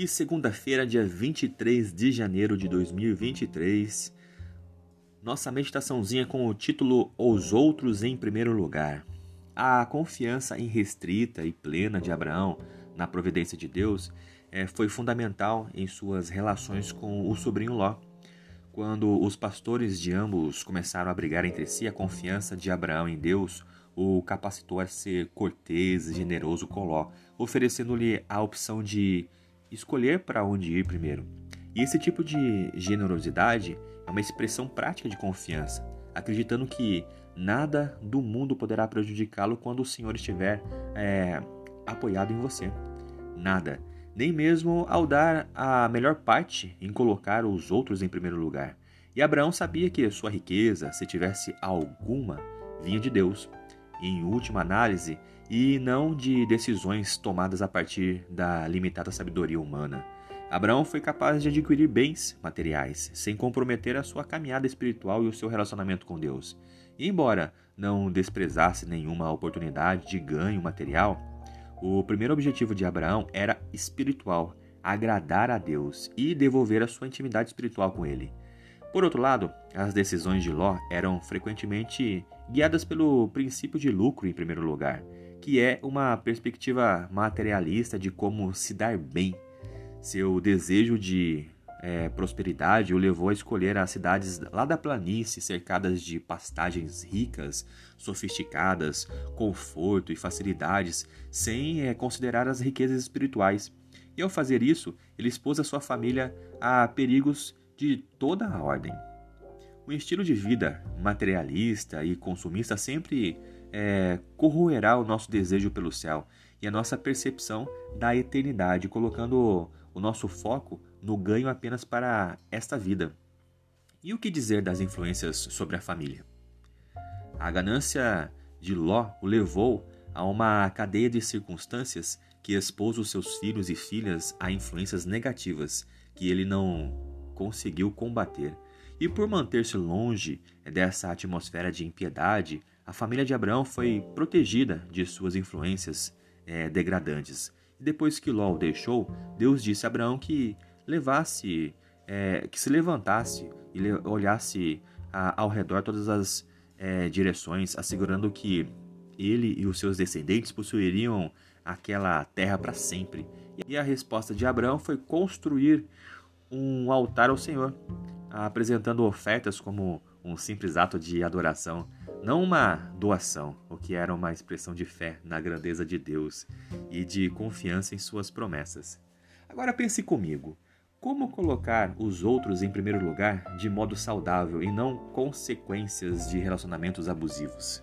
E segunda-feira, dia 23 de janeiro de 2023, nossa meditaçãozinha com o título Os Outros em Primeiro Lugar. A confiança irrestrita e plena de Abraão na providência de Deus é, foi fundamental em suas relações com o sobrinho Ló. Quando os pastores de ambos começaram a brigar entre si, a confiança de Abraão em Deus o capacitou a ser cortês e generoso com Ló, oferecendo-lhe a opção de escolher para onde ir primeiro. E esse tipo de generosidade é uma expressão prática de confiança, acreditando que nada do mundo poderá prejudicá-lo quando o Senhor estiver é, apoiado em você. Nada, nem mesmo ao dar a melhor parte em colocar os outros em primeiro lugar. E Abraão sabia que sua riqueza, se tivesse alguma, vinha de Deus. E, em última análise, e não de decisões tomadas a partir da limitada sabedoria humana. Abraão foi capaz de adquirir bens materiais, sem comprometer a sua caminhada espiritual e o seu relacionamento com Deus. E embora não desprezasse nenhuma oportunidade de ganho material, o primeiro objetivo de Abraão era espiritual, agradar a Deus e devolver a sua intimidade espiritual com ele. Por outro lado, as decisões de Ló eram frequentemente guiadas pelo princípio de lucro em primeiro lugar, que é uma perspectiva materialista de como se dar bem. Seu desejo de é, prosperidade o levou a escolher as cidades lá da planície, cercadas de pastagens ricas, sofisticadas, conforto e facilidades, sem é, considerar as riquezas espirituais. E ao fazer isso, ele expôs a sua família a perigos de toda a ordem. O estilo de vida materialista e consumista sempre é, corroerá o nosso desejo pelo céu e a nossa percepção da eternidade, colocando o nosso foco no ganho apenas para esta vida. E o que dizer das influências sobre a família? A ganância de Ló o levou a uma cadeia de circunstâncias que expôs os seus filhos e filhas a influências negativas que ele não conseguiu combater. E por manter-se longe dessa atmosfera de impiedade, a família de Abraão foi protegida de suas influências é, degradantes. E depois que Ló o deixou, Deus disse a Abraão que levasse, é, que se levantasse e olhasse a, ao redor todas as é, direções, assegurando que ele e os seus descendentes possuiriam aquela terra para sempre. E a resposta de Abraão foi construir um altar ao Senhor, apresentando ofertas como um simples ato de adoração não uma doação, o que era uma expressão de fé na grandeza de Deus e de confiança em suas promessas. Agora pense comigo: como colocar os outros em primeiro lugar de modo saudável e não consequências de relacionamentos abusivos?